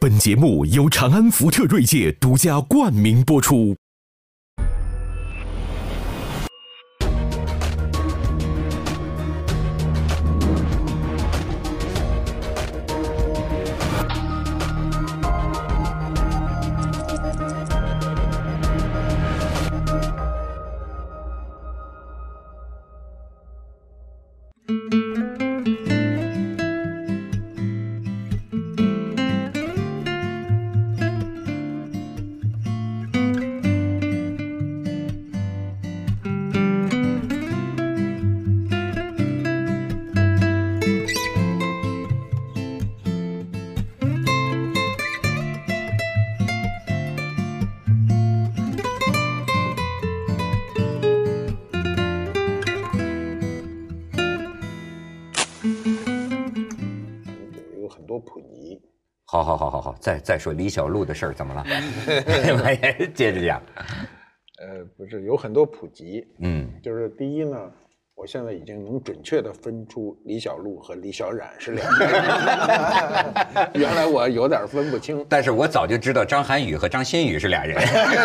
本节目由长安福特锐界独家冠名播出。再再说李小璐的事儿怎么了？接着讲。呃，不是有很多普及，嗯，就是第一呢，我现在已经能准确的分出李小璐和李小冉是两个人，原来我有点分不清。但是我早就知道张涵予和张馨予是俩人。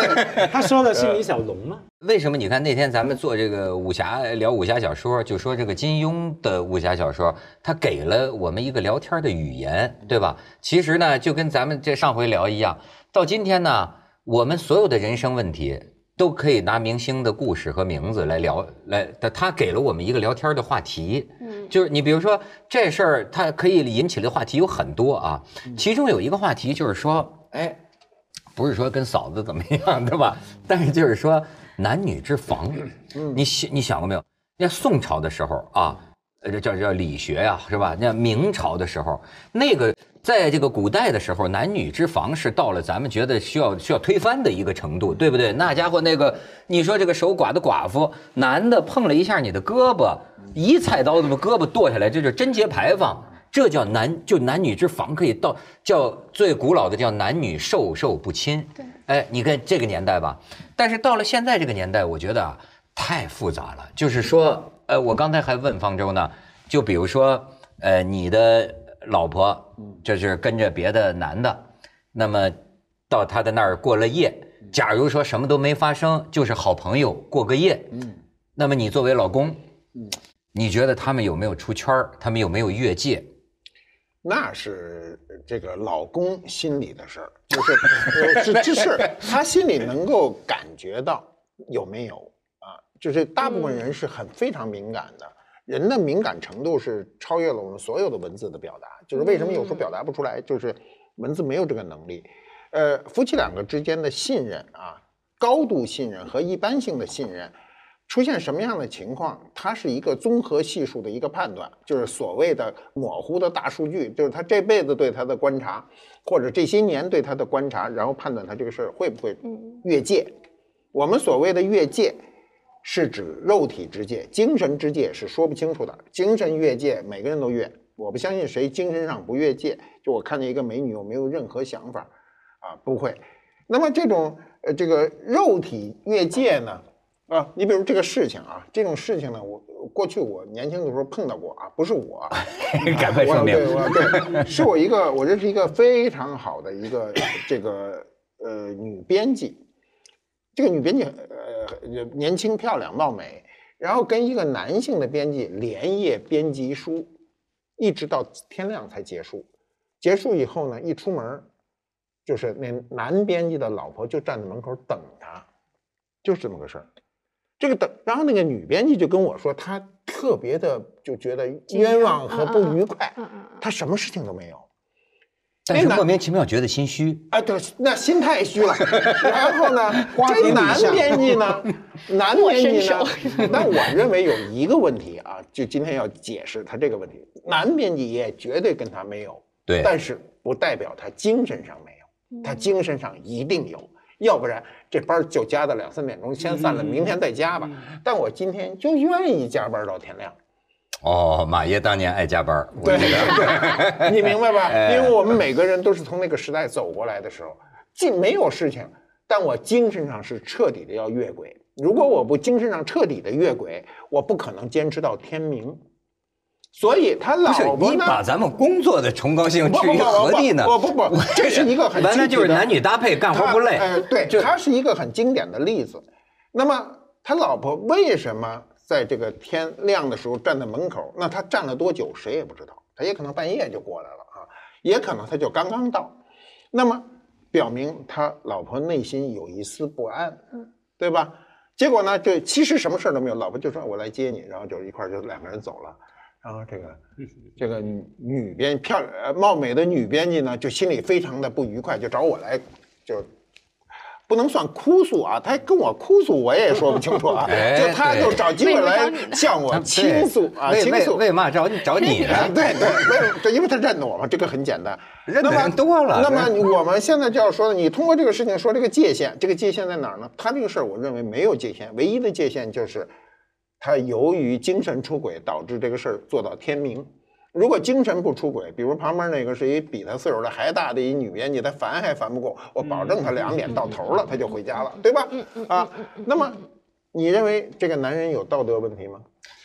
他说的是李小龙吗？为什么？你看那天咱们做这个武侠聊武侠小说，就说这个金庸的武侠小说，他给了我们一个聊天的语言，对吧？其实呢，就跟咱们这上回聊一样，到今天呢，我们所有的人生问题都可以拿明星的故事和名字来聊，来他他给了我们一个聊天的话题。嗯，就是你比如说这事儿，它可以引起的话题有很多啊，其中有一个话题就是说，哎。不是说跟嫂子怎么样，对吧？但是就是说男女之防，你想你想过没有？那宋朝的时候啊，呃，这叫叫理学呀，是吧？那明朝的时候，那个在这个古代的时候，男女之防是到了咱们觉得需要需要推翻的一个程度，对不对？那家伙那个，你说这个守寡的寡妇，男的碰了一下你的胳膊，一菜刀子把胳膊剁下来，这就贞节牌坊。这叫男，就男女之防可以到叫最古老的叫男女授受不亲。对，哎，你看这个年代吧，但是到了现在这个年代，我觉得啊太复杂了。就是说，呃，我刚才还问方舟呢，就比如说，呃，你的老婆，这是跟着别的男的，那么到他的那儿过了夜，假如说什么都没发生，就是好朋友过个夜，嗯，那么你作为老公，嗯，你觉得他们有没有出圈儿？他们有没有越界？那是这个老公心里的事儿，就是呃是这是他心里能够感觉到有没有啊？就是大部分人是很非常敏感的，人的敏感程度是超越了我们所有的文字的表达。就是为什么有时候表达不出来，就是文字没有这个能力。呃，夫妻两个之间的信任啊，高度信任和一般性的信任。出现什么样的情况，它是一个综合系数的一个判断，就是所谓的模糊的大数据，就是他这辈子对他的观察，或者这些年对他的观察，然后判断他这个事儿会不会越界。我们所谓的越界，是指肉体之界，精神之界是说不清楚的。精神越界，每个人都越，我不相信谁精神上不越界。就我看见一个美女，我没有任何想法，啊，不会。那么这种呃这个肉体越界呢？啊，你比如这个事情啊，这种事情呢，我过去我年轻的时候碰到过啊，不是我，赶快说明，对，对，是我一个，我认识一个非常好的一个这个呃女编辑，这个女编辑呃年轻漂亮貌美，然后跟一个男性的编辑连夜编辑书，一直到天亮才结束，结束以后呢，一出门，就是那男编辑的老婆就站在门口等他，就是这么个事儿。这个等，然后那个女编辑就跟我说，她特别的就觉得冤枉和不愉快，她什么事情都没有，但是莫名其妙觉得心虚。哎，对，那心太虚了。然后呢，这男编辑呢，男编辑呢，那我认为有一个问题啊，就今天要解释他这个问题。男编辑也绝对跟他没有，对，但是不代表他精神上没有，他精神上一定有。要不然这班就加到两三点钟，先散了，明天再加吧。但我今天就愿意加班到天亮。哦，马爷当年爱加班，对对，你明白吧？因为我们每个人都是从那个时代走过来的时候，既没有事情，但我精神上是彻底的要越轨。如果我不精神上彻底的越轨，我不可能坚持到天明。所以他老婆呢？把咱们工作的崇高性置于何地呢？不不不不，这是一个很 完了就是男女搭配，干活不累。呃，对，就他是一个很经典的例子。那么他老婆为什么在这个天亮的时候站在门口？那他站了多久，谁也不知道。他也可能半夜就过来了啊，也可能他就刚刚到。那么表明他老婆内心有一丝不安，对吧？结果呢，就其实什么事儿都没有，老婆就说我来接你，然后就一块儿就两个人走了。然后这个这个女女编漂亮呃貌美的女编辑呢，就心里非常的不愉快，就找我来就。不能算哭诉啊，他跟我哭诉我也说不清楚啊，哎就他就找机会来向我倾诉啊，倾诉。为嘛找你找你呢？对对，为对，因为他认得我嘛，这个很简单。认得那么人多了那么我们现在就要说，你通过这个事情说这个界限，这个界限在哪儿呢？他这个事儿，我认为没有界限，唯一的界限就是他由于精神出轨导致这个事儿做到天明。如果精神不出轨，比如旁边那个是一比他岁数的还大的一女编辑，他烦还烦不过，我保证他两点到头了，他就回家了，对吧？啊，那么你认为这个男人有道德问题吗？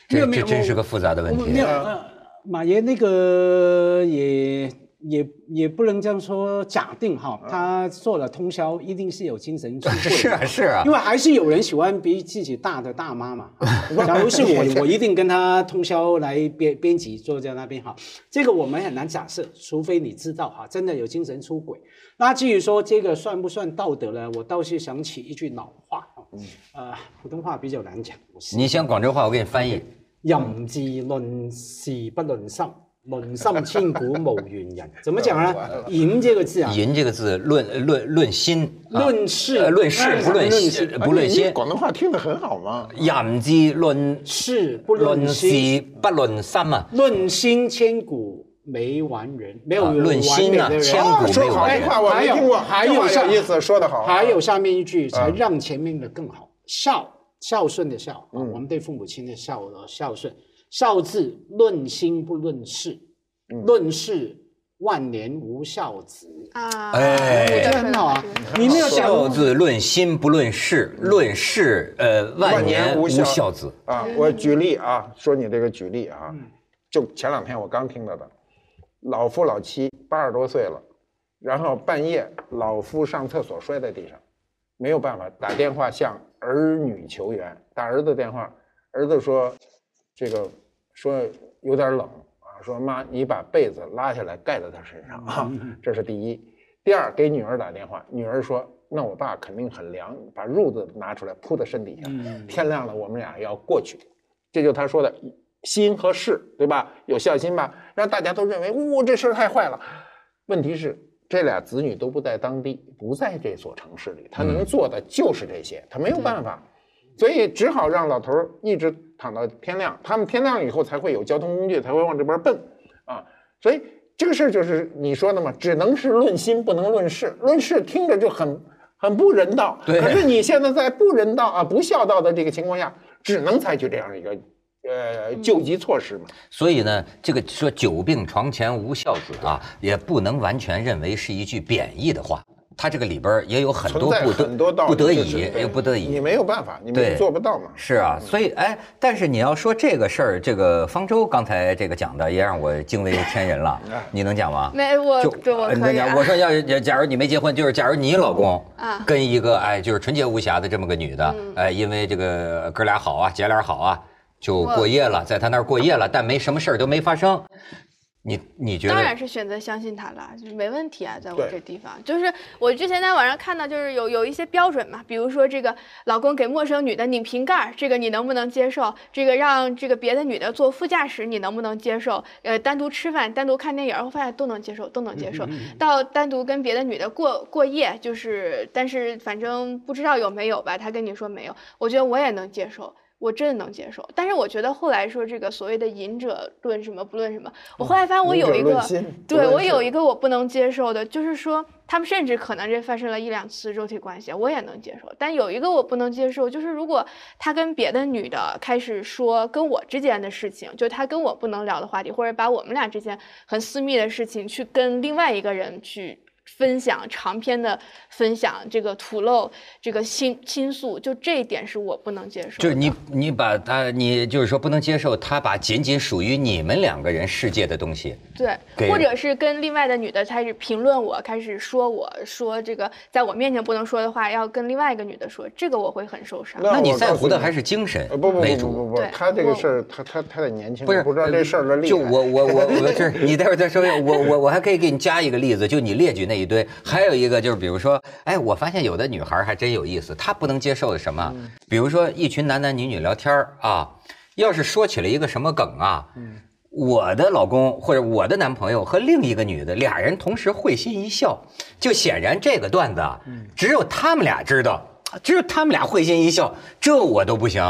这没有这真是个复杂的问题没有，。呃，马爷那个也也也不能这样说假定哈，他做了通宵一定是有精神出 轨。是啊是啊因，为还是有人喜欢比自己大的大妈嘛。假如是我，我一定跟他通宵来编编辑坐在那边哈。这个我们很难假设，除非你知道哈，真的有精神出轨。那至于说这个算不算道德呢？我倒是想起一句老话啊，呃，普通话比较难讲。你先广州话，我给你翻译。淫字論事不论心，論心千古无完人。怎么讲呢？淫这个字啊，淫这个字论论论心，论事。呃论事不论心不论心。广东话听得很好嘛。淫之论事不论心，事不论心啊。论心千古没完人，没有论心啊千古哦说好话我没听过，还有下有意思，说得好。还有下面一句才让前面的更好，孝孝顺的孝，啊我们对父母亲的孝的孝順，孝字论心不论事，论事万年无孝子。啊，哎。我这很好啊你没有想孝字论心不论事，论事呃万年无孝子。啊，我举例啊，说你这个举例啊，就前两天我刚听到的，老夫老妻八十多岁了，然后半夜老夫上厕所摔在地上，没有办法打电话向儿女求援，打儿子电话，儿子说这个说有点冷啊，说妈你把被子拉下来盖在他身上啊，这是第一。第二给女儿打电话，女儿说那我爸肯定很凉，把褥子拿出来铺在身底下，天亮了我们俩要过去。这就他说的心和事，对吧？有孝心吧，让大家都认为，呜、这事儿太坏了。问题是，这俩子女都不在当地，不在这所城市里，他能做的就是这些，他没有办法，所以只好让老头儿一直躺到天亮。他们天亮以后才会有交通工具，才会往这边奔啊。所以这个事儿就是你说的嘛，只能是论心，不能论事。论事听着就很很不人道，对可是你现在在不人道啊、不孝道的这个情况下，只能采取这样一个呃救急措施嘛。所以呢，这个说“久病床前无孝子”啊，也不能完全认为是一句贬义的话。它这个里边也有很多不很多道理得不得已，对又不得你。没有办法，你做不到嘛。是啊，所以哎，但是你要说这个事儿，这个方舟刚才这个讲的也让我惊为天人了。你能讲吗？没我就这我呃可以啊我说要假假如你没结婚，就是假如你老公啊跟一个哎就是纯洁无瑕的这么个女的，哎，因为这个哥俩好啊，姐俩好啊，就过夜了，在他那儿过夜了，但没什么事儿都没发生。你你觉得？当然是选择相信他了，就是没问题啊，在我这地方，就是我之前在网上看到，就是有有一些标准嘛，比如说这个老公给陌生女的拧瓶盖，这个你能不能接受？这个让这个别的女的坐副驾驶，你能不能接受？呃，单独吃饭、单独看电影，我发现都能接受，都能接受。到单独跟别的女的过过夜，就是但是反正不知道有没有吧，他跟你说没有，我觉得我也能接受。我真的能接受，但是我觉得后来说这个所谓的隐者论什么不论什么，我后来发现我有一个对我有一个我不能接受的，就是说他们甚至可能这发生了一两次肉体关系，我也能接受。但有一个我不能接受，就是如果他跟别的女的开始说跟我之间的事情，就他跟我不能聊的话题，或者把我们俩之间很私密的事情去跟另外一个人去分享长篇的分享，这个吐露这个倾倾诉，就这一点是我不能接受的。就是你你把他你就是说不能接受他把仅仅属于你们两个人世界的东西，对，或者是跟另外的女的开始评论我，开始说我说这个在我面前不能说的话，要跟另外一个女的说，这个我会很受伤。那你在乎的还是精神呃不不。不不不他这个事儿，他他他得年轻，不是不知道这事儿的厉害。就我我我我这你待会儿再说。我我我还可以给你加一个例子，就你列举那一堆，还有一个就是比如说，哎，我发现有的女孩还真有意思，她不能接受的什么，比如说一群男男女女聊天儿啊，要是说起了一个什么梗啊，我的老公或者我的男朋友和另一个女的俩人同时会心一笑，就显然这个段子啊，只有他们俩知道，只有他们俩会心一笑，这我都不行。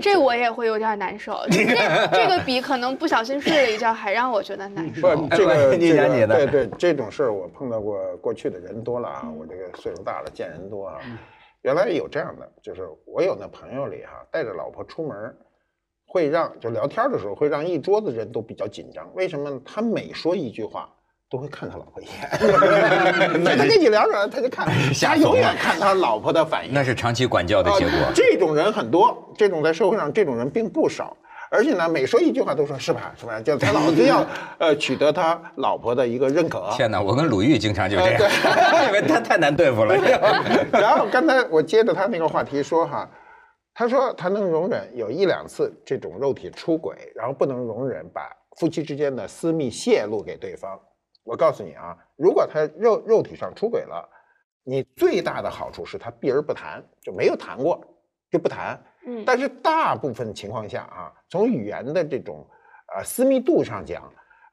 这我也会有点难受。这这个比可能不小心睡了一觉还让我觉得难受。不，这个你这讲你的对对，这种事儿我碰到过，过去的人多了啊，我这个岁数大了，见人多啊。原来有这样的，就是我有那朋友里哈，带着老婆出门，会让就聊天的时候会让一桌子人都比较紧张。为什么呢？他每说一句话。都会看他老婆一眼，他跟你聊着，他就看，他永远看他老婆的反应。那是长期管教的结果。啊这种人很多，这种在社会上这种人并不少，而且呢，每说一句话都说是吧，是吧？就他老子要 呃取得他老婆的一个认可。天哪，我跟鲁豫经常就这样，呃因为他太难对付了。然后刚才我接着他那个话题说哈，他说他能容忍有一两次这种肉体出轨，然后不能容忍把夫妻之间的私密泄露给对方。我告诉你啊，如果他肉肉体上出轨了，你最大的好处是他避而不谈，就没有谈过，就不谈。嗯，但是大部分情况下啊，从语言的这种呃私密度上讲，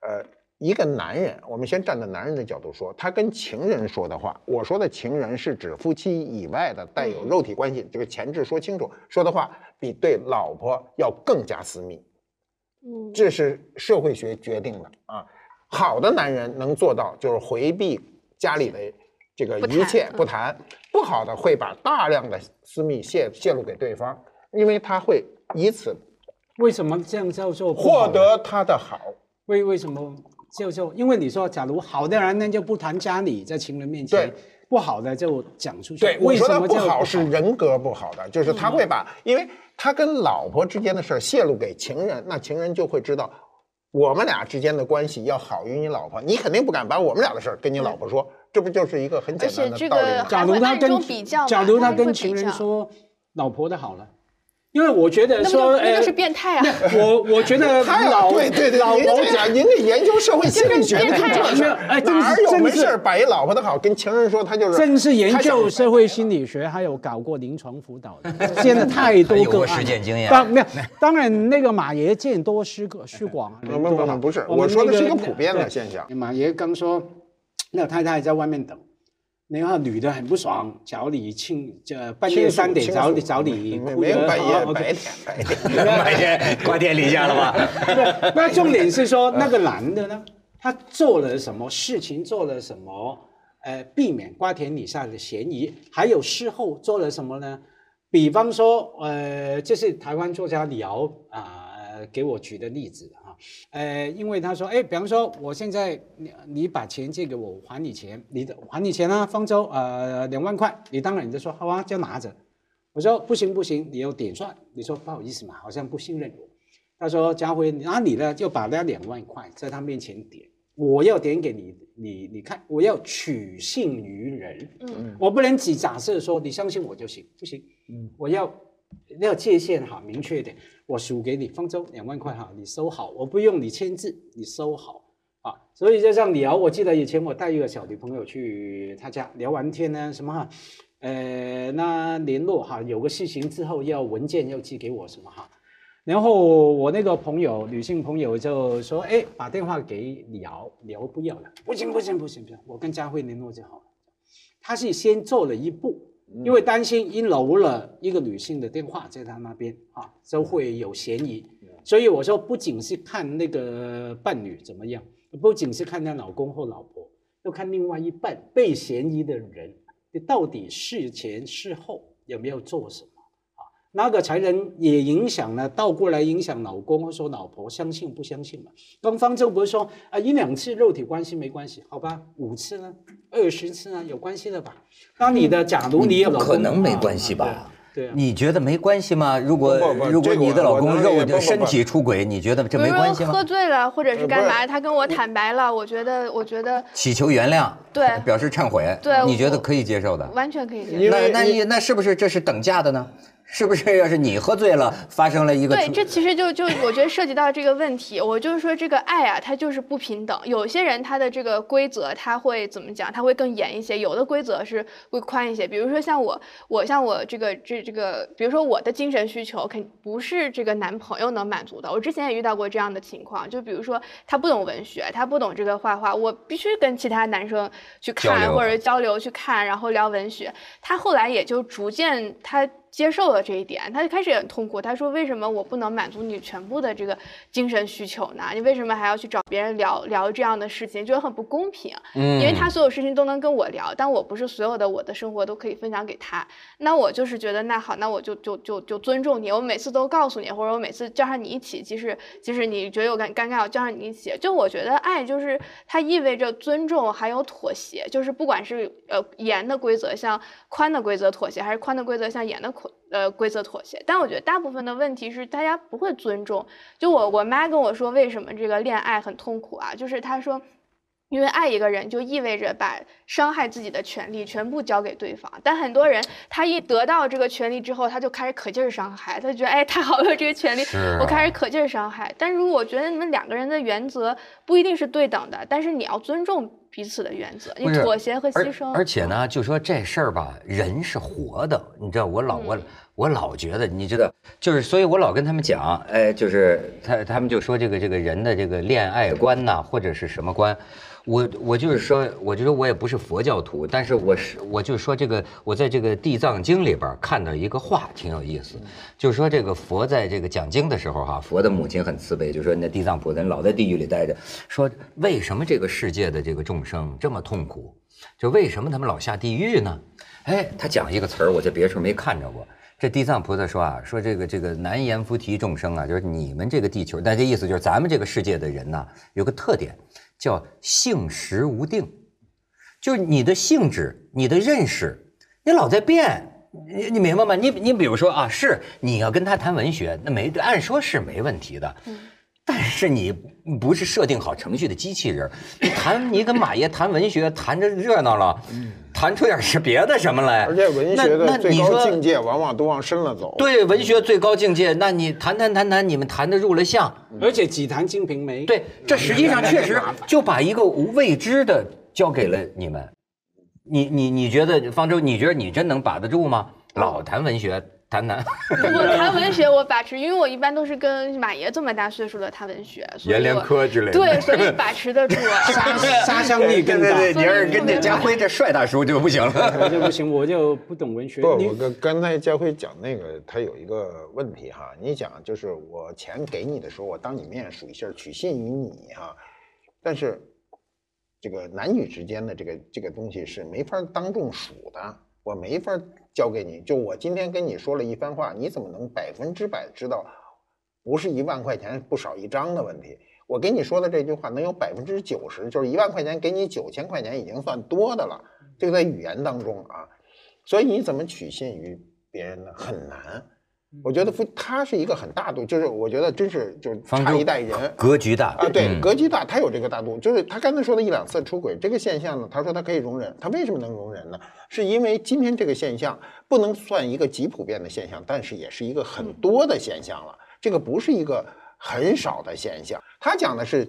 呃，一个男人，我们先站在男人的角度说，他跟情人说的话，我说的情人是指夫妻以外的带有肉体关系，这个前置说清楚，说的话比对老婆要更加私密，嗯，这是社会学决定的啊。好的男人能做到，就是回避家里的这个一切嗯不谈；不好的会把大量的私密泄泄露给对方，因为他会以此为什么这样叫做获得他的好。为为什么叫做？因为你说，假如好的男人就不谈家里，在情人面前对，不好的就讲出去。对，我为说的不什么叫好是人格不好的，就是他会把，因为他跟老婆之间的事儿泄露给情人，那情人就会知道。我们俩之间的关系要好于你老婆，你肯定不敢把我们俩的事儿跟你老婆说，这不就是一个很简单的道理吗？假如他跟假如他跟情人说老婆的好了，因为我觉得说，就那就是呃变态啊！我我觉得 太，老对对对，您老婆这讲，您得研究社会心理学的变态这事儿，哎这个哪儿有这个是没事儿把一老婆的好跟情人说，他就是正是研究社会心理学，还有搞过临床辅导的，现在太多有过个案实践经验。当没有，当然那个马爷见多识广，识广不不不不是我说的是一个普遍的现象。马爷刚说，那太太在外面等，然后女的很不爽，找你亲，这半夜三点找你找你没没有半夜，OK 白天白天。白天 挂天底下了吧？那重点是说那个男的呢，他做了什么事情，做了什么，呃，避免瓜田李下的嫌疑，还有事后做了什么呢？比方说，呃，这是台湾作家李敖啊、给我举的例子哈、呃，因为他说，哎，比方说我现在你你把钱借给我，我还你钱，你的还你钱啊，方舟，呃，两万块，你当然你就说好啊，就拿着。我说不行不行，你要点算，你说不好意思嘛，好像不信任我。他说：“家辉，那你呢就把那两万块在他面前点，我要点给你，你你看，我要取信于人，嗯，我不能只假设说你相信我就行，不行，嗯，我要要界限哈明确一点，我数给你方舟两万块哈，你收好，我不用你签字，你收好啊。所以就像聊，我记得以前我带一个小女朋友去他家聊完天呢，什么哈，呃，那联络哈，有个事情之后要文件要寄给我什么哈。”然后我那个朋友，女性朋友就说：“哎，把电话给李敖，李敖不要了，不行不行不行不行，我跟佳慧联络就好了。”他是先做了一步，因为担心一留了一个女性的电话在他那边啊，就会有嫌疑。所以我说，不仅是看那个伴侣怎么样，不仅是看她老公或老婆，要看另外一半被嫌疑的人，你到底事前事后有没有做什么。那个才能也影响呢，倒过来影响老公或者说老婆相信不相信嘛？东方舟不是说啊一两次肉体关系没关系，好吧，五次呢，二十次呢有关系的吧？那你的假如你有不老公可能没啊关系吧？对啊，你觉得没关系吗？如果如果你的老公肉的身体出轨，你觉得这没关系吗喝？醉了或者是干嘛，他跟我坦白了，我觉得我觉得祈求原谅，对表示忏悔，对你觉得可以接受的？完全可以接受。那那你那是不是这是等价的呢？是不是要是你喝醉了，发生了一个对，这其实就就我觉得涉及到这个问题，我就是说这个爱啊，它就是不平等。有些人他的这个规则他会怎么讲？他会更严一些，有的规则是会宽一些。比如说像我，我像我这个这这个，比如说我的精神需求肯不是这个男朋友能满足的。我之前也遇到过这样的情况，就比如说他不懂文学，他不懂这个画画，我必须跟其他男生去看或者交流去看，然后聊文学。他后来也就逐渐他接受了这一点，他就开始也很痛苦。他说：“为什么我不能满足你全部的这个精神需求呢？你为什么还要去找别人聊聊这样的事情？觉得很不公平。嗯因为他所有事情都能跟我聊，但我不是所有的我的生活都可以分享给他。那我就是觉得，那好，那我就就就就尊重你，我每次都告诉你，或者我每次叫上你一起，即使即使你觉得有尴尴尬，我叫上你一起。就我觉得爱就是它意味着尊重，还有妥协，就是不管是呃严的规则向宽的规则妥协，还是宽的规则向严的规呃规则妥协。但我觉得大部分的问题是大家不会尊重。就我我妈跟我说，为什么这个恋爱很痛苦啊？就是她说。因为爱一个人就意味着把伤害自己的权利全部交给对方，但很多人他一得到这个权利之后，他就开始可劲儿伤害，他就觉得哎太好了这个权利，啊我开始可劲儿伤害。但如果我觉得你们两个人的原则不一定是对等的，但是你要尊重彼此的原则，你妥协和牺牲。而且呢，就说这事儿吧，人是活的，你知道，我老我嗯我老觉得，你知道，就是，所以我老跟他们讲，哎，就是他他们就说这个这个人的这个恋爱观呐、或者是什么观，我我就是说，我就说我也不是佛教徒，但是我是我就说这个，我在这个《地藏经》里边看到一个话挺有意思，就是说这个佛在这个讲经的时候哈、佛的母亲很慈悲，就说那地藏菩萨老在地狱里待着，说为什么这个世界的这个众生这么痛苦？就为什么他们老下地狱呢？哎，他讲一个词儿，我在别处没看着过。这地藏菩萨说啊，说这个这个难言菩提众生啊，就是你们这个地球，但这意思就是咱们这个世界的人呐、有个特点叫性时无定，就是你的性质、你的认识，你老在变。你你明白吗？你你比如说啊，是你要跟他谈文学，那没按说是没问题的，但是你不是设定好程序的机器人，你谈你跟马爷谈文学，谈着热闹了，谈出点是别的什么来？而且文学那那的最高你说境界往往都往深了走。对文学最高境界，那你谈谈谈谈，你们谈的入了相，而且几谈金瓶梅，对，这实际上确实就把一个未知的交给了你们。你你你觉得方舟？你觉得你真能把得住吗？老谈文学，谈谈我谈文学我把持，因为我一般都是跟马爷这么大岁数的谈文学，阎连科之类的。对，所以把持得住。杀 杀伤力更大。对对对，你要是跟这家辉这帅大叔就不行了。我就不行，我就不懂文学。不，我跟刚才家辉讲那个，他有一个问题哈，你讲就是我钱给你的时候，我当你面数一下，取信于你哈，但是这个男女之间的这个这个东西是没法当众数的，我没法教给你。就我今天跟你说了一番话，你怎么能百分之百知道不是一万块钱不少一张的问题？我给你说的这句话能有百分之九十，就是一万块钱给你九千块钱已经算多的了，这个在语言当中啊。所以你怎么取信于别人呢？很难。我觉得夫他是一个很大度，就是我觉得真是就是差一代人格局大啊，对，嗯格局大，他有这个大度。就是他刚才说的一两次出轨这个现象呢，他说他可以容忍，他为什么能容忍呢？是因为今天这个现象不能算一个极普遍的现象，但是也是一个很多的现象了。这个不是一个很少的现象。他讲的是，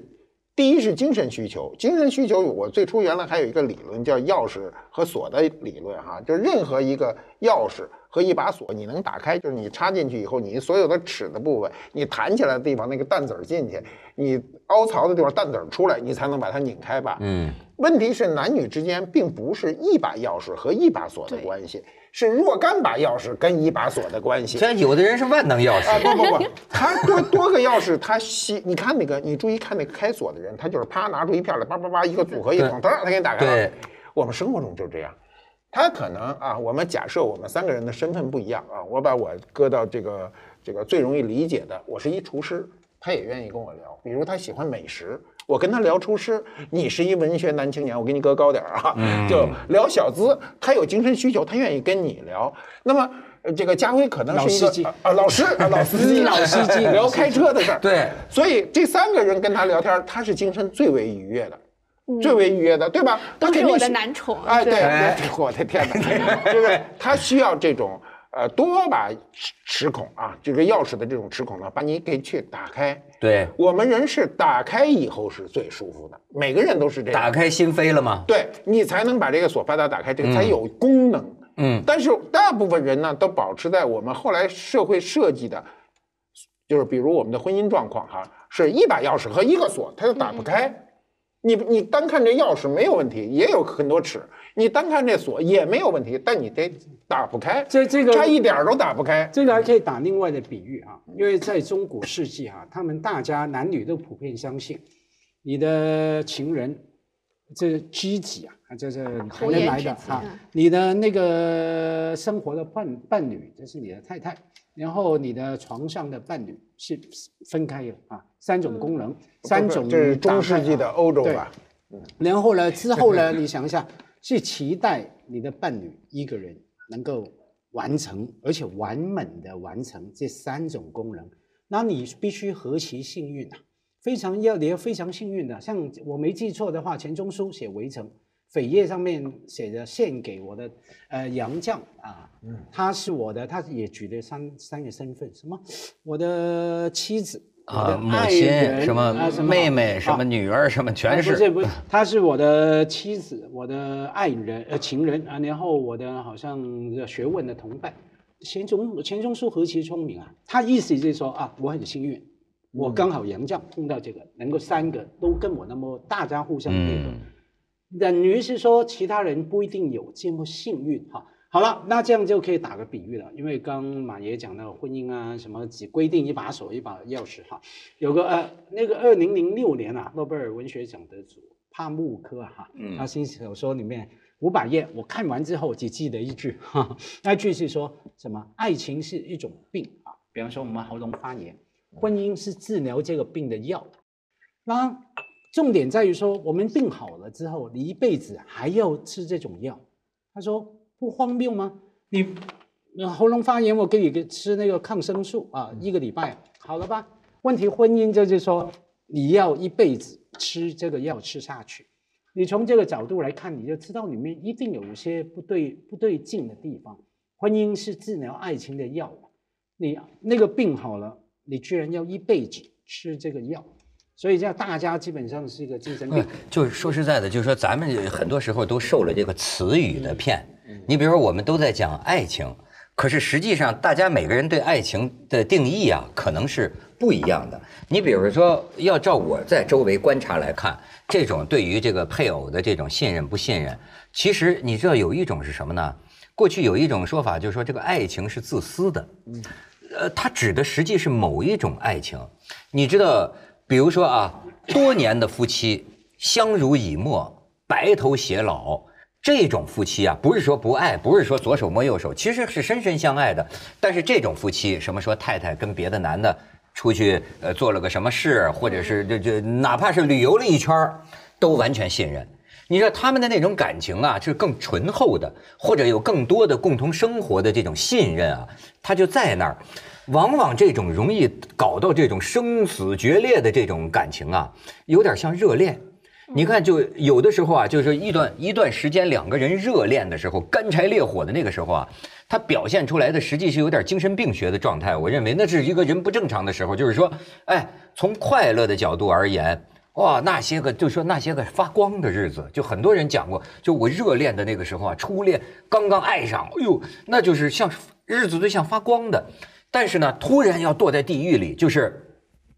第一是精神需求，精神需求我最初原来还有一个理论叫钥匙和锁的理论哈，就是任何一个钥匙和一把锁，你能打开，就是你插进去以后，你所有的齿的部分，你弹起来的地方那个弹子儿进去，你凹槽的地方弹子儿出来，你才能把它拧开吧。嗯，问题是男女之间并不是一把钥匙和一把锁的关系，是若干把钥匙跟一把锁的关系。虽然有的人是万能钥啊匙，不不不，他多多个钥匙，他吸，你看那个，你注意看那个开锁的人，他就是啪拿出一片来，叭叭叭一个组合一捅，噔，他给你打开了。对，我们生活中就是这样，他可能啊，我们假设我们三个人的身份不一样啊，我把我搁到这个这个最容易理解的，我是一厨师，他也愿意跟我聊。比如他喜欢美食，我跟他聊厨师；你是一文学男青年，我给你搁高点儿啊，就聊小资。他有精神需求，他愿意跟你聊。那么。呃这个家辉可能是一老司机个啊，老师啊，老司机，老司机聊开车的事儿。对所以这三个人跟他聊天，他是精神最为愉悦的，最为愉悦的，对吧？都是我的他肯定是男宠哎，对，我的天哪，就是他需要这种呃多把齿齿孔啊，这个钥匙的这种齿孔呢，把你给去打开。对，我们人是打开以后是最舒服的，每个人都是这样。打开心扉了吗？对你才能把这个锁把它打开，这个才有功能。嗯，但是大部分人呢，都保持在我们后来社会设计的，就是比如我们的婚姻状况哈，是一把钥匙和一个锁，它就打不开。你你单看这钥匙没有问题，也有很多齿；你单看这锁也没有问题，但你得打不开，这这个差一点儿都打不开。这个还可以打另外的比喻啊，因为在中古世纪啊，他们大家男女都普遍相信，你的情人，这知己啊，这是谈得来的啊红颜知己嗯，你的那个生活的伴伴侣，这是你的太太，然后你的床上的伴侣是分开的啊，三种功能，三种这是中世纪的欧洲吧？嗯然后呢，之后呢，你想一下，是期待你的伴侣一个人能够完成，而且完美的完成这三种功能，那你必须何其幸运啊！非常要你要非常幸运的，像我没记错的话，钱钟书写《围城》，扉页上面写着献给我的呃杨绛啊，他是我的，他也举了三三个身份，什么我的妻子。啊，爱母亲人什啊么妹妹啊什么女儿什么全啊不是是不是，她是我的妻子，我的爱人呃情人啊，然后我的好像学问的同伴。钱钟钱钟书何其聪明啊！他意思就是说啊，我很幸运，我刚好杨绛碰到这个，能够三个都跟我那么大家互相配合，嗯等于是说其他人不一定有这么幸运哈。好了，那这样就可以打个比喻了，因为刚马爷讲到婚姻啊，什么只规定一把手一把钥匙哈，有个呃那个二零零六年啊，诺贝尔文学奖得主帕慕科啊哈，嗯他新小说里面五百页，我看完之后只记得一句，哈，那句是说什么？爱情是一种病啊，比方说我们喉咙发炎，婚姻是治疗这个病的药。那重点在于说，我们病好了之后，你一辈子还要吃这种药。他说不荒谬吗？你呃喉咙发炎，我给你个吃那个抗生素啊，一个礼拜好了吧？问题婚姻就是说，你要一辈子吃这个药吃下去。你从这个角度来看，你就知道里面一定有一些不对不对劲的地方。婚姻是治疗爱情的药，你那个病好了，你居然要一辈子吃这个药，所以这样大家基本上是一个精神病。，就是说实在的，就是说咱们很多时候都受了这个词语的骗。嗯你比如说，我们都在讲爱情，可是实际上大家每个人对爱情的定义啊，可能是不一样的。你比如说，要照我在周围观察来看，这种对于这个配偶的这种信任不信任，其实你知道有一种是什么呢？过去有一种说法，就是说这个爱情是自私的。呃，它指的实际是某一种爱情。你知道，比如说啊，多年的夫妻相濡以沫，白头偕老，这种夫妻啊，不是说不爱，不是说左手摸右手，其实是深深相爱的。但是这种夫妻，什么说太太跟别的男的出去呃做了个什么事，或者是这这哪怕是旅游了一圈都完全信任。你知道他们的那种感情啊，是更醇厚的，或者有更多的共同生活的这种信任啊，它就在那儿。往往这种容易搞到这种生死决裂的这种感情啊，有点像热恋。你看，就有的时候啊，就是一段一段时间，两个人热恋的时候，干柴烈火的那个时候啊，他表现出来的实际是有点精神病学的状态。我认为那是一个人不正常的时候，就是说，哎，从快乐的角度而言，哇，那些个就说那些个发光的日子，就很多人讲过，就我热恋的那个时候啊，初恋刚刚爱上，哎呦，那就是像日子都像发光的，但是呢，突然要堕在地狱里，就是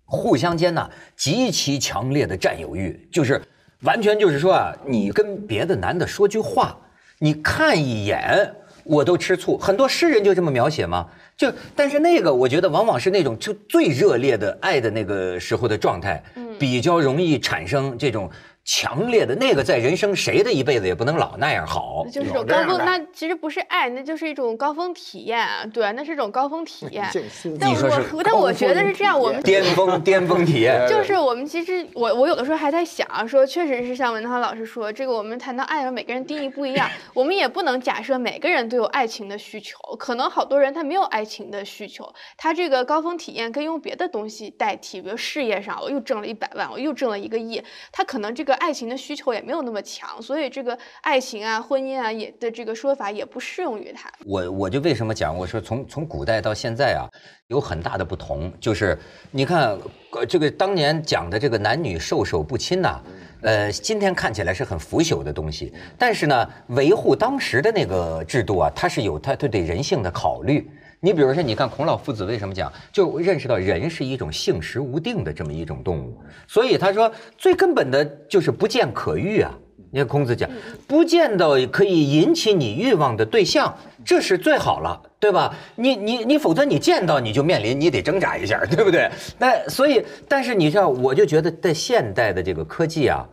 互相间呢极其强烈的占有欲，就是完全就是说啊，你跟别的男的说句话，你看一眼我都吃醋。很多诗人就这么描写嘛，就但是那个我觉得往往是那种就最热烈的爱的那个时候的状态，比较容易产生这种强烈的那个，在人生谁的一辈子也不能老那样好。就是有种高峰，那其实不是爱，那就是一种高峰体验啊，对，那是一种高峰体验。但你说是我但我觉得是这样，我们巅峰巅峰体验，就是我们其实我我有的时候还在想啊说，确实是像文涛老师说，这个我们谈到爱的时候，每个人定义不一样，我们也不能假设每个人都有爱情的需求，可能好多人他没有爱情的需求，他这个高峰体验可以用别的东西代替，比如事业上我又挣了一百万，我又挣了一个亿，他可能这个爱情的需求也没有那么强，所以这个爱情啊、婚姻啊也的这个说法也不适用于他。我我就为什么讲，我说从从古代到现在啊，有很大的不同，就是你看，呃，这个当年讲的这个男女授受不亲呐、呃，今天看起来是很腐朽的东西，但是呢，维护当时的那个制度啊，它是有它它对人性的考虑。你比如说，你看孔老夫子为什么讲，就认识到人是一种性时无定的这么一种动物，所以他说最根本的就是不见可欲啊。你看孔子讲，不见到可以引起你欲望的对象，这是最好了，对吧？你你你，否则你见到你就面临你得挣扎一下，对不对？那所以，但是你知道，我就觉得在现代的这个科技啊，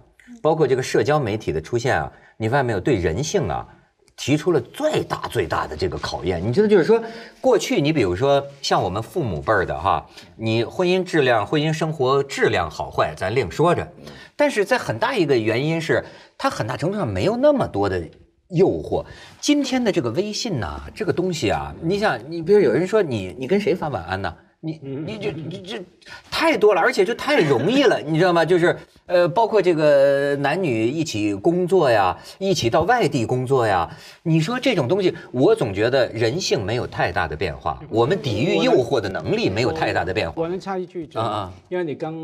包括这个社交媒体的出现啊，你发现没有，对人性啊。提出了最大最大的这个考验，你知道，就是说，过去你比如说像我们父母辈儿的哈，你婚姻质量、婚姻生活质量好坏咱另说着，但是在很大一个原因是，它很大程度上没有那么多的诱惑。今天的这个微信呐、这个东西啊，你想，你比如有人说你你跟谁发晚安呢？你就你这太多了，而且就太容易了，你知道吗？就是呃，包括这个男女一起工作呀，一起到外地工作呀，你说这种东西，我总觉得人性没有太大的变化，我们抵御诱惑的能力没有太大的变化。我能插一句，啊啊因为你刚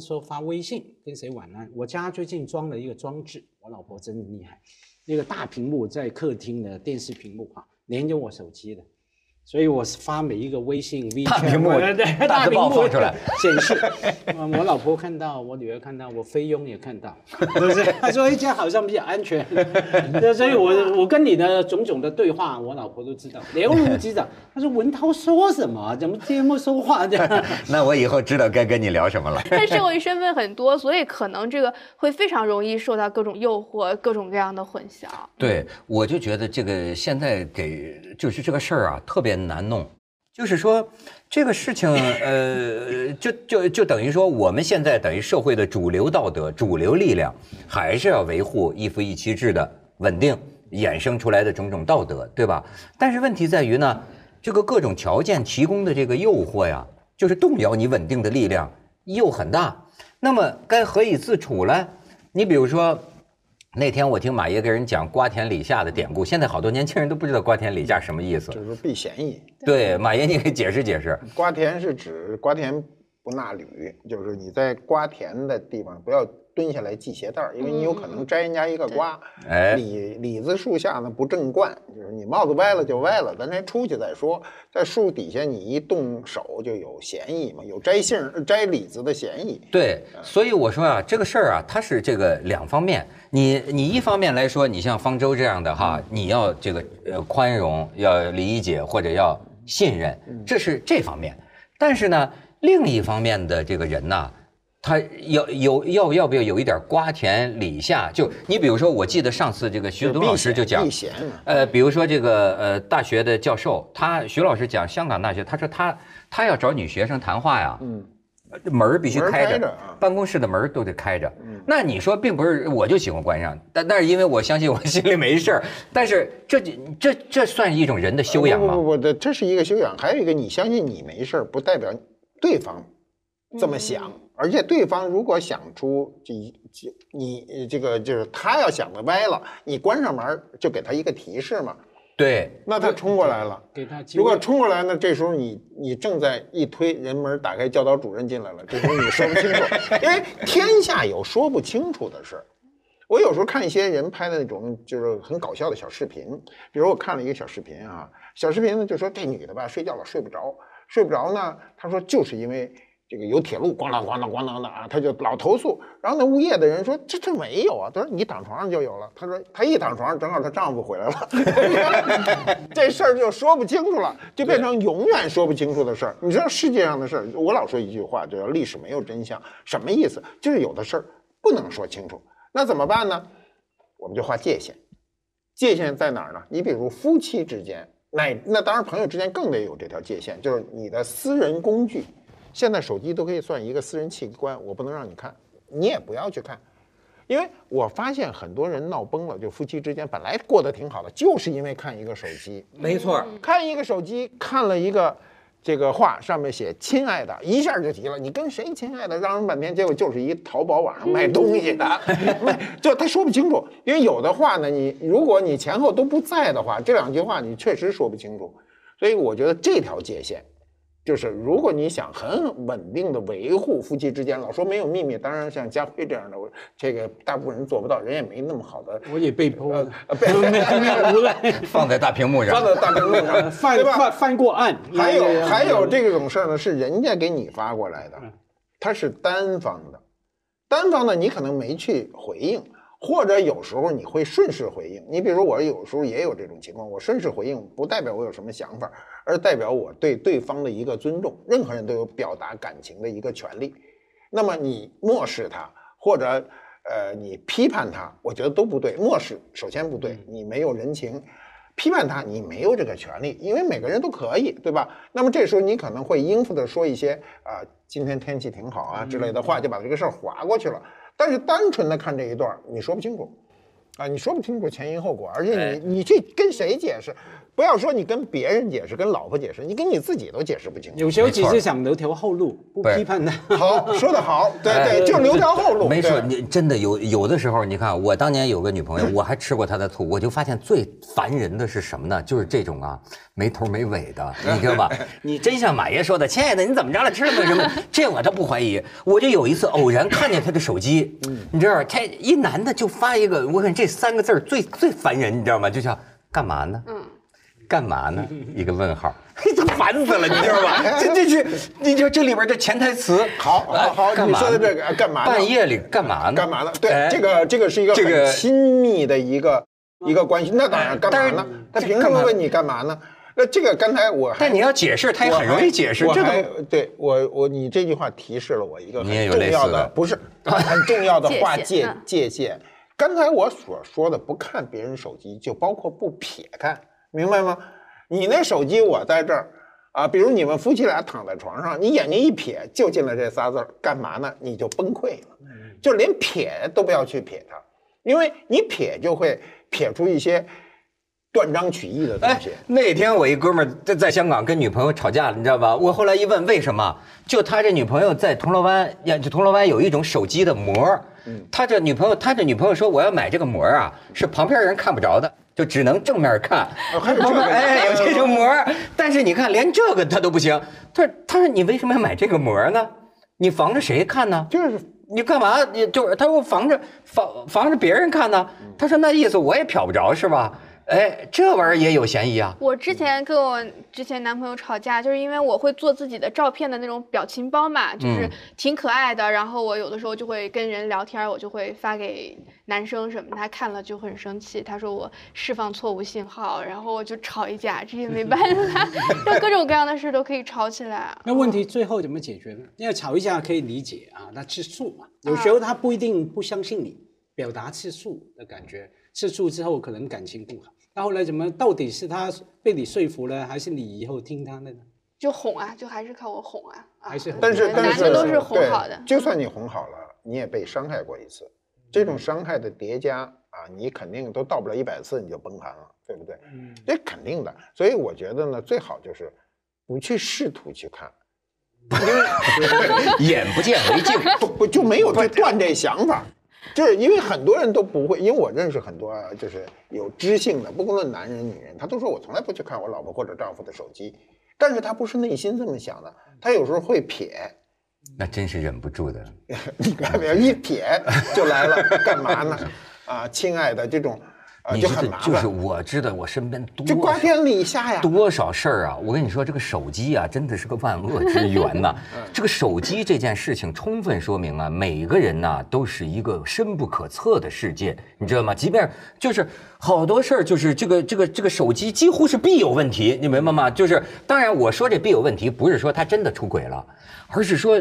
说发微信跟谁晚安，我家最近装了一个装置，我老婆真的厉害，那个大屏幕在客厅的电视屏幕啊，连着我手机的。所以我是发每一个微信、WeChat，大屏幕大屏幕放出来显示，呃我老婆看到，我女儿看到，我菲佣也看到，是 不是？她说：“哎，这样好像比较安全。”对，所以我我跟你的种种的对话，我老婆都知道，了如指掌。她说：“文涛说什么？怎么这么说话这样？” 那我以后知道该跟你聊什么了。但社会身份很多，所以可能这个会非常容易受到各种诱惑、各种各样的混淆。对，我就觉得这个现在给就是这个事儿啊，特别难弄。就是说，这个事情，呃，就就就等于说，我们现在等于社会的主流道德、主流力量，还是要维护一夫一妻制的稳定，衍生出来的种种道德，对吧？但是问题在于呢，这个各种条件提供的这个诱惑呀，就是动摇你稳定的力量又很大。那么该何以自处呢？你比如说，那天我听马爷给人讲瓜田李下的典故，现在好多年轻人都不知道瓜田李下什么意思。就是避嫌疑。对，马爷你给解释解释。瓜田是指瓜田不纳履，就是你在瓜田的地方不要蹲下来系鞋带儿，因为你有可能摘人家一个瓜。哎李李子树下呢不正冠，就是你帽子歪了就歪了，咱先出去再说。在树底下你一动手就有嫌疑嘛，有摘杏摘李子的嫌疑。对，所以我说啊，这个事儿啊，它是这个两方面。你你一方面来说，你像方舟这样的哈，你要这个呃宽容，要理解或者要信任，这是这方面。但是呢，另一方面的这个人呐，他要有要要不要有一点瓜田李下？就你比如说，我记得上次这个徐子东老师就讲。呃，比如说这个呃大学的教授，他徐老师讲香港大学，他说他他要找女学生谈话呀，嗯，门儿必须开着，办公室的门儿都得开着。那你说，并不是我就喜欢关上，但但是因为我相信我心里没事儿，但是这这这算是一种人的修养吗？不不不，这这是一个修养，还有一个你相信你没事儿，不代表对方这么想。而且对方如果想出这一这你呃这个就是他要想的歪了，你关上门就给他一个提示嘛，对，那他冲过来了。给他机如果。冲过来呢，这时候你你正在一推人门打开，教导主任进来了，这时候你说不清楚，因为天下有说不清楚的事儿。我有时候看一些人拍的那种就是很搞笑的小视频，比如我看了一个小视频啊，小视频呢就说这女的吧睡觉老睡不着，睡不着呢，她说就是因为这个有铁路咣当咣当咣当的啊，他就老投诉。然后那物业的人说这这没有啊，他说你躺床上就有了。他说她一躺床上，正好她丈夫回来了，这事儿就说不清楚了，就变成永远说不清楚的事儿。你知道世界上的事儿，我老说一句话，就叫历史没有真相，什么意思？就是有的事儿不能说清楚。那怎么办呢？我们就划界限，界限在哪儿呢？你比如夫妻之间，那那当然朋友之间更得有这条界限，就是你的私人工具，现在手机都可以算一个私人器官，我不能让你看，你也不要去看。因为我发现很多人闹崩了，就夫妻之间本来过得挺好的，就是因为看一个手机，没错，看一个手机，看了一个这个话，上面写“亲爱的”，一下就急了。你跟谁亲爱的？嚷嚷半天，结果就是一淘宝网上卖东西的，卖 就他说不清楚。因为有的话呢，你如果你前后都不在的话，这两句话你确实说不清楚。所以我觉得这条界限。就是如果你想很稳定的维护夫妻之间，老说没有秘密，当然像家辉这样的，我这个大部分人做不到，人也没那么好的，我也被迫被 无赖，放在大屏幕上放。在大屏幕上，犯对吧？犯犯过案，还有还有这这种事儿呢，是人家给你发过来的，它是单方的，单方的你可能没去回应，或者有时候你会顺势回应。你比如我有时候也有这种情况，我顺势回应不代表我有什么想法，而代表我对对方的一个尊重。任何人都有表达感情的一个权利，那么你漠视他，或者呃你批判他，我觉得都不对。漠视首先不对，你没有人情。批判他，你没有这个权利，因为每个人都可以，对吧？那么这时候你可能会应付的说一些啊、今天天气挺好啊之类的话，就把这个事儿划过去了。但是单纯的看这一段，你说不清楚，啊，你说不清楚前因后果，而且哎你你去跟谁解释？不要说你跟别人解释，跟老婆解释，你跟你自己都解释不清楚。有时候只是想留条后路，不批判他。好，说得好，对哎对，就留条后路。没错，你真的有有的时候，你看我当年有个女朋友，我还吃过她的醋，我就发现最烦人的是什么呢？就是这种啊没头没尾的，你知道吧？你真像马爷说的，亲爱的，你怎么着了？吃了个什么？这我倒不怀疑。我就有一次偶然看见他的手机，你知道，他一男的就发一个，我看这三个字儿最最烦人，你知道吗？就叫干嘛呢？嗯，干嘛呢？一个问号，嘿，这烦死了，你知道吧？这这是，你就这里边这潜台词，好好好，你说的这个干嘛呢？半夜里干嘛呢？干嘛呢？对，哎这个这个是一个这个很亲密的一个一个关系。那当然，干嘛呢？他凭什么问你干嘛呢？那这个刚才我，但你要解释，他也很容易解释。这我还对我我你这句话提示了我一个很重要的不是 很重要的话界界限。刚才我所说的不看别人手机，就包括不瞥看，明白吗？你那手机我在这儿啊，比如你们夫妻俩躺在床上，你眼睛一瞥就进了这仨字儿，干嘛呢？你就崩溃了，就连瞥都不要去瞥它，因为你瞥就会瞥出一些断章取义的东哎西。，那天我一哥们儿在在香港跟女朋友吵架了，你知道吧？我后来一问为什么，就他这女朋友在铜锣湾，呀，就铜锣湾有一种手机的膜，他这女朋友，他这女朋友说我要买这个膜啊，是旁边人看不着的。就只能正面看，哎有这种膜，但是你看连这个他都不行。他说他说你为什么要买这个膜呢？你防着谁看呢？就是你干嘛？你就是他说防着防防着别人看呢。他说那意思我也瞟不着是吧？哎，这玩意儿也有嫌疑啊。我之前跟我之前男朋友吵架，就是因为我会做自己的照片的那种表情包嘛，就是嗯挺可爱的。然后我有的时候就会跟人聊天，我就会发给男生什么，他看了就很生气，他说我释放错误信号，然后我就吵一架，这也没办法，就各种各样的事都可以吵起来。那问题最后怎么解决呢？因为吵一架可以理解啊，那吃醋嘛，有时候他不一定不相信你，表达吃醋的感觉，吃醋之后可能感情更好。那后来怎么？到底是他被你说服了，还是你以后听他的呢？就哄啊，就还是靠我哄啊，啊还是但是但是都是哄好的，就算你哄好了，你也被伤害过一次，这种伤害的叠加啊，你肯定都到不了一百次你就崩盘了，对不对？嗯，这肯定的。所以我觉得呢，最好就是不去试图去看，眼 不见为净。不不就没有去断这想法。就是因为很多人都不会，因为我认识很多啊就是有知性的，不论男人女人，他都说我从来不去看我老婆或者丈夫的手机，但是他不是内心这么想的，他有时候会撇，那真是忍不住的。你看没有，一撇就来了，干嘛呢？啊，亲爱的，这种啊你知道就是，我知道我身边多就瓜田李下呀。多少事儿啊！我跟你说，这个手机啊，真的是个万恶之源呐。这个手机这件事情，充分说明啊，每个人呐、都是一个深不可测的世界，你知道吗？即便就是好多事儿，就是这个这个这个手机几乎是必有问题，你明白吗？就是当然，我说这必有问题，不是说他真的出轨了，而是说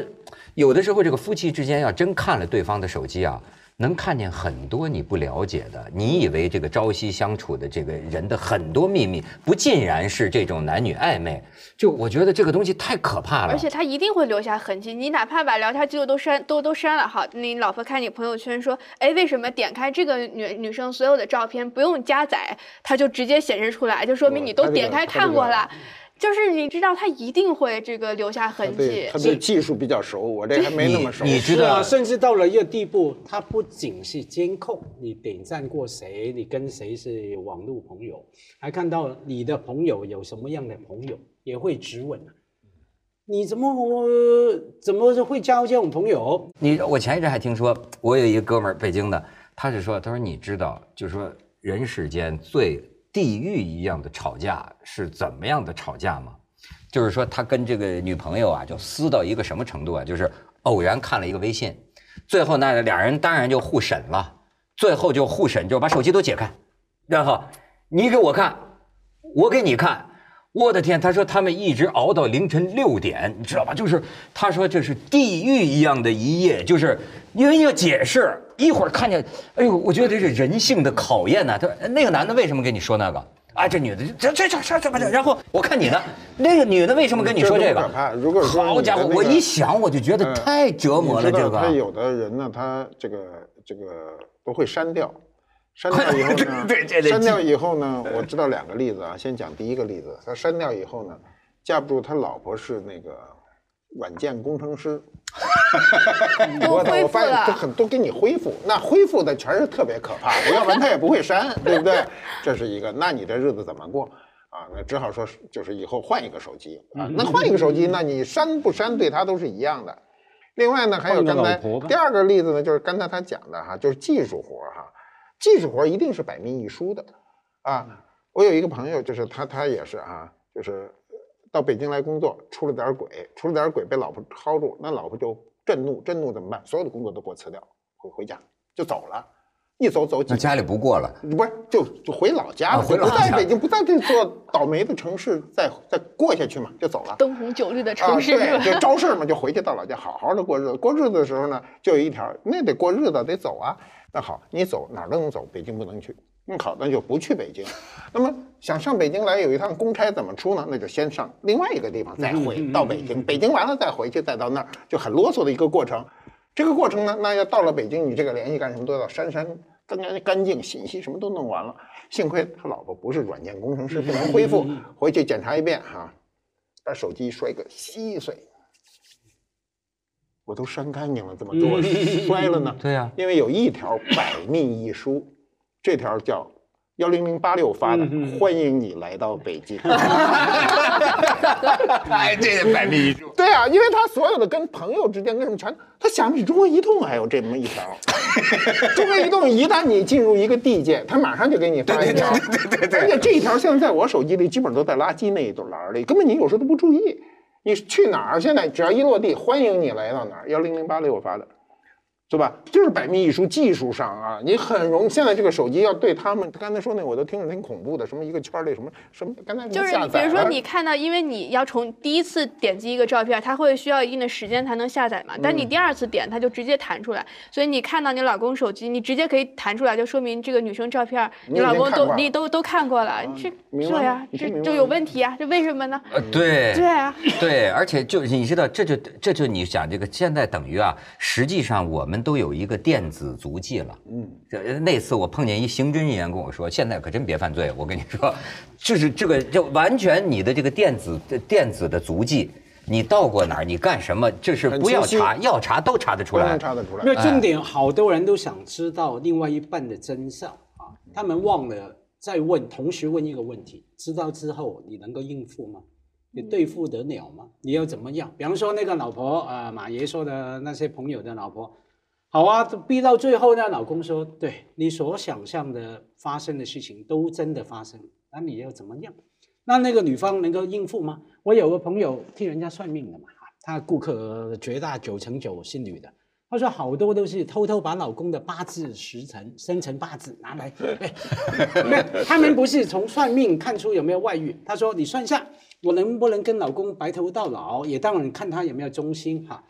有的时候这个夫妻之间要真看了对方的手机啊。能看见很多你不了解的，你以为这个朝夕相处的这个人的很多秘密，不尽然是这种男女暧昧。就我觉得这个东西太可怕了。而且他一定会留下痕迹，你哪怕把聊天记录都删都都删了哈，你老婆看你朋友圈说，哎，为什么点开这个女女生所有的照片不用加载，它就直接显示出来，就说明你都点开看过了。就是你知道他一定会这个留下痕迹，他对技术比较熟，我这还没那么熟。你知道，甚至到了一个地步，他不仅是监控你点赞过谁，你跟谁是网络朋友，还看到你的朋友有什么样的朋友，也会质问你怎么怎么会交这种朋友？你我前一阵还听说，我有一个哥们儿，北京的，他是说，他说你知道，就是说人世间最。地狱一样的吵架是怎么样的吵架吗？就是说他跟这个女朋友啊，就撕到一个什么程度啊？就是偶然看了一个微信，最后那俩人当然就互审了，最后就互审，就把手机都解开，然后你给我看，我给你看。我的天，他说他们一直熬到凌晨六点，你知道吧？就是他说这是地狱一样的一夜，就是因为要解释，一会儿看见，哎呦，我觉得这是人性的考验呐。他那个男的为什么跟你说那个？啊，这女的这这这这这？然后我看你呢，那个女的为什么跟你说这个？可怕！如果说好家伙，我一想我就觉得太折磨了。这个他有的人呢，他这个这个都会删掉。删掉以后呢？删掉以后呢？我知道两个例子啊。先讲第一个例子，他删掉以后呢，架不住他老婆是那个软件工程师，我我发现都很都给你恢复，那恢复的全是特别可怕的，要不然他也不会删，对不对？这是一个，那你这日子怎么过啊？那只好说就是以后换一个手机啊。那换一个手机，那你删不删对他都是一样的。另外呢，还有刚才第二个例子呢，就是刚才他讲的哈，就是技术活哈。技术活一定是百密一疏的，啊，我有一个朋友，就是他，他也是啊，就是到北京来工作，出了点轨，出了点轨被老婆薅住，那老婆就震怒，震怒怎么办？所有的工作都给我辞掉，回回家就走了，一走走几，那家里不过了，不是就就回老家了，不在北京，不在这座倒霉的城市再再过下去嘛，就走了，灯红酒绿的城市，对，就招事嘛，就回去到老家好好的过日子，过日子的时候呢，就有一条，那得过日子得走啊。那好，你走哪儿都能走，北京不能去。那好，那就不去北京。那么想上北京来有一趟公差怎么出呢？那就先上另外一个地方，再回到北京。北京完了再回去，再到那儿，就很啰嗦的一个过程。这个过程呢，那要到了北京，你这个联系干什么都要删删干干干净，信息什么都弄完了。幸亏他老婆不是软件工程师，不能恢复，回去检查一遍哈，把手机摔个稀碎。我都删干净了，怎么给我摔了呢？对呀，因为有一条百密一疏，这条叫幺零零八六发的，欢迎你来到北京。哎，这百密一疏。对啊，因为他所有的跟朋友之间跟什么全，他想比中国移动还有这么一条。中国移动一旦你进入一个地界，他马上就给你发一条。对对对。而且这一条现在在我手机里基本都在垃圾那一栏里，根本你有时候都不注意。你去哪儿？现在只要一落地，欢迎你来到哪儿？幺零零八六我发的。是吧？就是百密一疏，技术上啊，你很容。现在这个手机要对他们，刚才说那我都听着挺恐怖的，什么一个圈里什么什么，刚才就是比如说你看到，因为你要从第一次点击一个照片，它会需要一定的时间才能下载嘛。但你第二次点，它就直接弹出来。所以你看到你老公手机，你直接可以弹出来，就说明这个女生照片，你老公都你都都看过了。这这呀，这就有问题啊！这为什么呢？呃，对对啊，对，而且就你知道，这就这就你想这个，现在等于啊，实际上我们。都有一个电子足迹了，嗯，这那次我碰见一刑侦人员跟我说，现在可真别犯罪，我跟你说，就是这个就完全你的这个电子电子的足迹，你到过哪儿，你干什么，这是不要查，要查都查得出来，查得出来。那重点，好多人都想知道另外一半的真相啊，他们忘了再问，同时问一个问题，知道之后你能够应付吗？你对付得了吗？你要怎么样？比方说那个老婆啊，马爷说的那些朋友的老婆。好啊，逼到最后呢，老公说：“对你所想象的发生的事情都真的发生，那你要怎么样？那那个女方能够应付吗？”我有个朋友替人家算命的嘛，他顾客绝大九成九是女的，他说好多都是偷偷把老公的八字时辰、生辰八字拿来，他们不是从算命看出有没有外遇，他说你算一下，我能不能跟老公白头到老？也当然看他有没有忠心哈。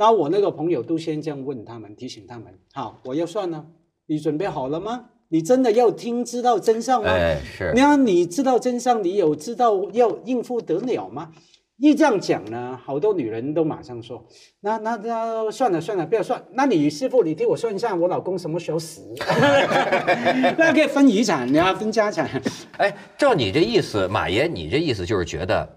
那我那个朋友都先这样问他们，提醒他们：好，我要算了，你准备好了吗？你真的要听知道真相吗？哎，是那，你知道真相，你有知道要应付得了吗？一这样讲呢，好多女人都马上说：“那那那算了算了，不要算。那你师傅，你替我算一下，我老公什么时候死？那可以分遗产，你要分家产。哎，照你这意思，马爷，你这意思就是觉得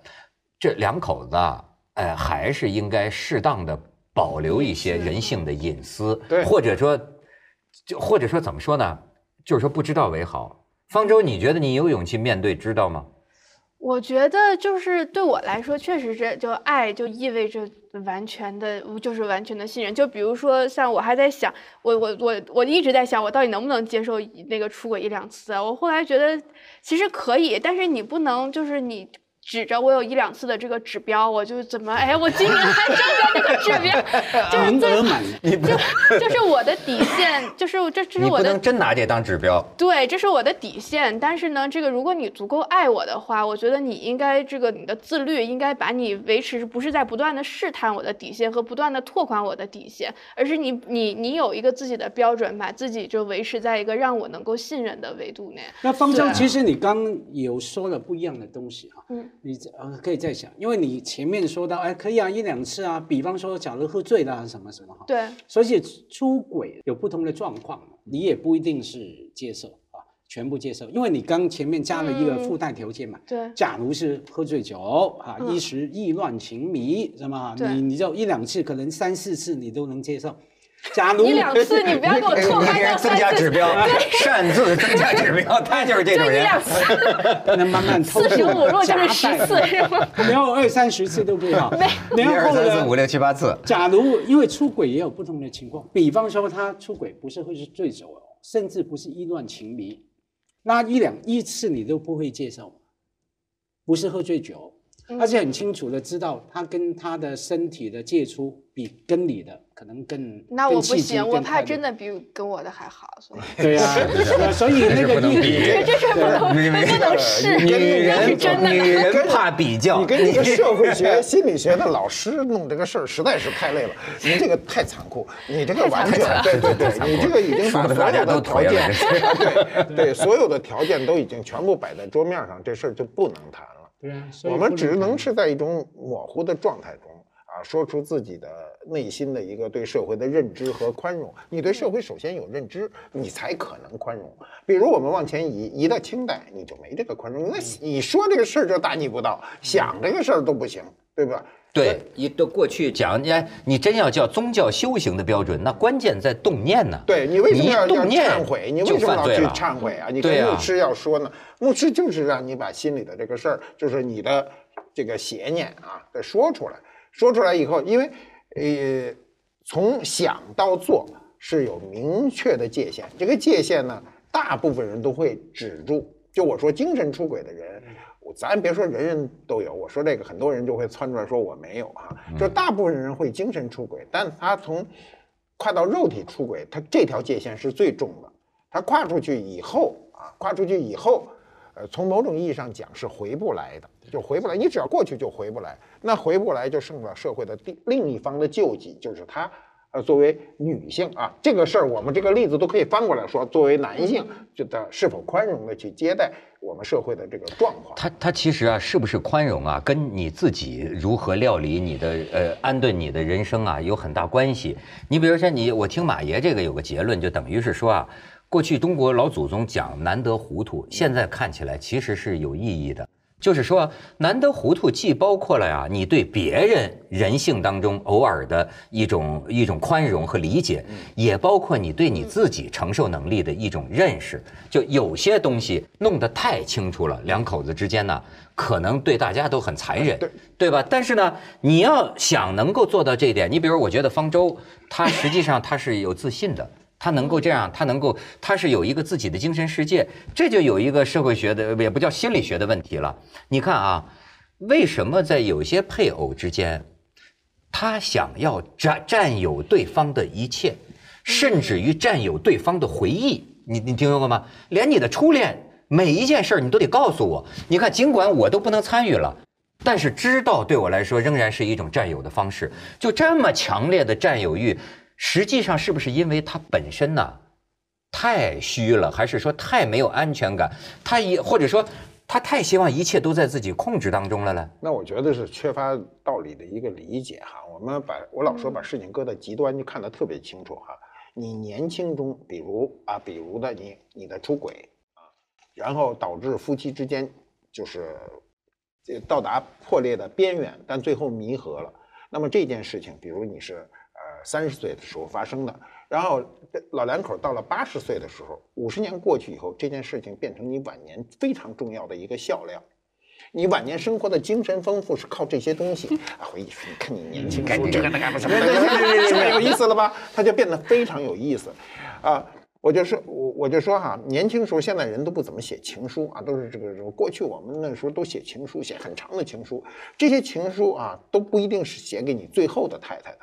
这两口子啊，哎，还是应该适当的保留一些人性的隐私，对或者说，就或者说怎么说呢？就是说不知道为好。方舟，你觉得你有勇气面对知道吗？我觉得就是对我来说，确实是就爱就意味着完全的，就是完全的信任。就比如说像我还在想，我我我我一直在想，我到底能不能接受那个出轨一两次啊？我后来觉得其实可以，但是你不能就是你。指着我有一两次的这个指标，我就怎么哎，我今年还挣着这个指标，就是满，就就是我的底线，就是这这是我的你不能真拿这当指标。对，这是我的底线。但是呢，这个如果你足够爱我的话，我觉得你应该这个你的自律应该把你维持，不是在不断的试探我的底线和不断的拓宽我的底线，而是你你你有一个自己的标准，把自己就维持在一个让我能够信任的维度内。那方舟，其实你刚有说了不一样的东西哈，嗯你这呃可以再想，因为你前面说到，哎，可以啊，一两次啊，比方说假如喝醉了啊什么什么哈，对，所以出轨有不同的状况，你也不一定是接受啊，全部接受，因为你刚前面加了一个嗯附带条件嘛，对假如是喝醉酒啊，嗯一时意乱情迷，是吗？对你你就一两次，可能三四次你都能接受。假如你两次你不要给我拓宽到增，加指标，擅自增加指标，他就是这种人。两次，那慢慢偷渡四十五如果就是十次是吗？然后二三十次都不好。一然后二三四五？六七八次，假如因为出轨也有不同的情况，比方说他出轨不是会是醉酒哦，甚至不是意乱情迷，那一两一次你都不会接受，不是喝醉酒，而且很清楚的知道他跟他的身体的接触比跟你的可能更那我不行，我怕真的比跟我的还好，所以。对呀、啊，所以那个不能比。一这是不能不能试，女人真的。女人怕比较，你跟那个社会学、心理学的老师弄这个事儿，实在是太累了。你这个太残酷，你这个完全对对对，你这个已经把所有的条件，对对，所有的条件都已经全部摆在桌面上，这事儿就不能谈了。对啊，我们只能是在一种模糊的状态中啊，说出自己的内心的一个对社会的认知和宽容。你对社会首先有认知，你才可能宽容。比如我们往前移，移到清代，你就没这个宽容。那你说这个事儿就大逆不道，想这个事儿都不行，对吧？对，你都过去讲，哎，你真要叫宗教修行的标准，那关键在动念呢。对你为什么要动念忏悔？你为什么要去忏悔啊？你跟牧师要说呢？牧师就是让你把心里的这个事儿，就是你的这个邪念啊，给说出来。说出来以后，因为呃，从想到做是有明确的界限，这个界限呢，大部分人都会止住。就我说精神出轨的人，我咱别说人人都有，我说这个很多人就会窜出来说我没有哈、就是大部分人会精神出轨，但他从跨到肉体出轨，他这条界限是最重的。他跨出去以后啊，跨出去以后，呃，从某种意义上讲是回不来的，就回不来。你只要过去就回不来，那回不来就剩了社会的第另一方的救济，就是他。呃，作为女性啊，这个事儿我们这个例子都可以翻过来说，作为男性，觉得是否宽容的去接待我们社会的这个状况。他他其实啊，是不是宽容啊，跟你自己如何料理你的呃安顿你的人生啊有很大关系。你比如说你，我听马爷这个有个结论，就等于是说啊，过去中国老祖宗讲难得糊涂，现在看起来其实是有意义的。就是说，难得糊涂，既包括了呀，你对别人人性当中偶尔的一种一种宽容和理解，也包括你对你自己承受能力的一种认识。就有些东西弄得太清楚了，两口子之间呢，可能对大家都很残忍，对对吧？但是呢，你要想能够做到这一点，你比如我觉得方舟，他实际上他是有自信的。他能够这样，他能够，他是有一个自己的精神世界，这就有一个社会学的，也不叫心理学的问题了。你看啊，为什么在有些配偶之间，他想要占占有对方的一切，甚至于占有对方的回忆？你你听说过吗？连你的初恋每一件事儿你都得告诉我。你看，尽管我都不能参与了。但是知道对我来说仍然是一种占有的方式。就这么强烈的占有欲，实际上是不是因为他本身呢太虚了，还是说太没有安全感？他也或者说他太希望一切都在自己控制当中了呢？那我觉得是缺乏道理的一个理解哈。我们把我老说把事情搁到极端，就看得特别清楚哈。你年轻中，比如啊，比如的你你的出轨啊，然后导致夫妻之间就是呃到达破裂的边缘，但最后弥合了。那么这件事情，比如你是三十岁的时候发生的，然后老两口到了八十岁的时候，五十年过去以后，这件事情变成你晚年非常重要的一个笑料。你晚年生活的精神丰富是靠这些东西啊！回忆说，你看你年轻时候 这个那个什么，有意思了吧？他就变得非常有意思，啊！我就说，我我就说哈，年轻时候现在人都不怎么写情书啊，都是这个过去我们那时候都写情书，写很长的情书，这些情书啊都不一定是写给你最后的太太的，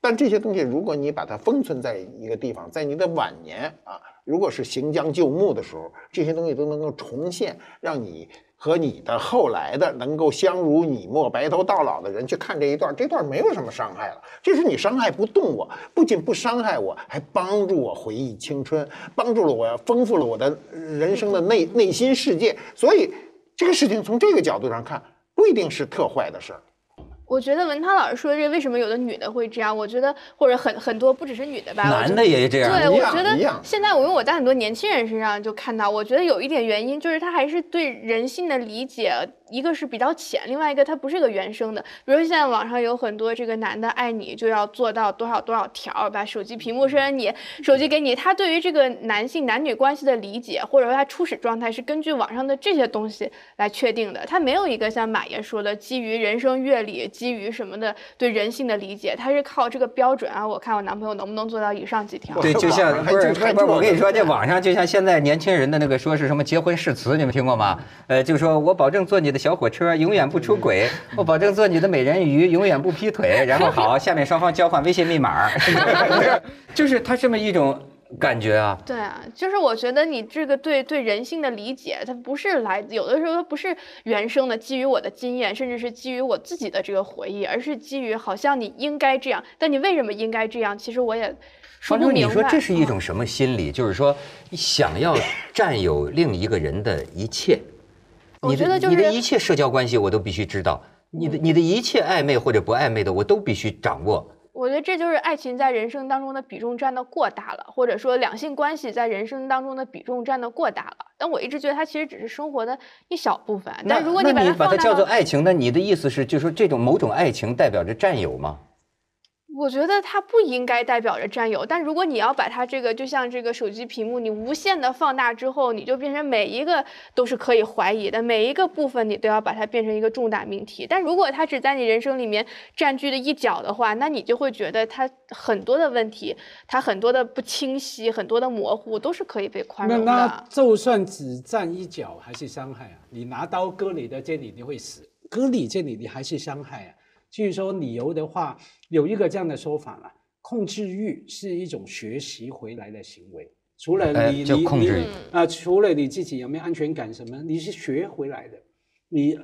但这些东西如果你把它封存在一个地方，在你的晚年啊，如果是行将就木的时候，这些东西都能够重现，让你。和你的后来的能够相濡以沫、白头到老的人去看这一段，这段没有什么伤害了。这是你伤害不动我，不仅不伤害我，还帮助我回忆青春，帮助了我，丰富了我的人生的内内心世界。所以这个事情从这个角度上看，不一定是特坏的事儿。我觉得文涛老师说这为什么有的女的会这样？我觉得或者很很多不只是女的吧，男的也这样。对，我觉得现在我因为我在很多年轻人身上就看到，我觉得有一点原因就是他还是对人性的理解，一个是比较浅，另外一个它不是一个原生的。比如现在网上有很多这个男的爱你就要做到多少多少条，把手机屏幕设你，手机给你，他对于这个男性男女关系的理解，或者说他初始状态是根据网上的这些东西来确定的，他没有一个像马爷说的基于人生阅历，基于什么的对人性的理解，他是靠这个标准啊，我看我男朋友能不能做到以上几条。对，就像不是不是，我跟你说，这网上就像现在年轻人的那个说是什么结婚誓词，你们听过吗？呃，就说我保证做你的小火车，永远不出轨；我保证做你的美人鱼，永远不劈腿。然后好，下面双方交换微信密码，就是他这么一种感觉啊。对啊，就是我觉得你这个对对人性的理解，它不是来有的时候它不是原生的，基于我的经验，甚至是基于我自己的这个回忆，而是基于好像你应该这样，但你为什么应该这样？其实我也说方舟，不明白。你说这是一嗯种什么心理？就是说，你想要占有另一个人的一切，我你的觉得就是你的一切社交关系我都必须知道，你的你的一切暧昧或者不暧昧的我都必须掌握。我觉得这就是爱情在人生当中的比重占的过大了，或者说两性关系在人生当中的比重占的过大了。但我一直觉得它其实只是生活的一小部分。但如果把那你把它叫做爱情，那你的意思是，就是说这种某种爱情代表着占有吗？我觉得它不应该代表着占有，但如果你要把它这个，就像这个手机屏幕，你无限的放大之后，你就变成每一个都是可以怀疑的，每一个部分你都要把它变成一个重大命题。但如果它只在你人生里面占据的一角的话，那你就会觉得它很多的问题，它很多的不清晰，很多的模糊，都是可以被宽容的那的。就算只占一角，还是伤害啊！你拿刀割你的这里，你会死；割你这里，你还是伤害啊。至于说理由的话，有一个这样的说法了：控制欲是一种学习回来的行为。除了哎你你控制啊，除了你自己有没有安全感什么，你是学回来的。你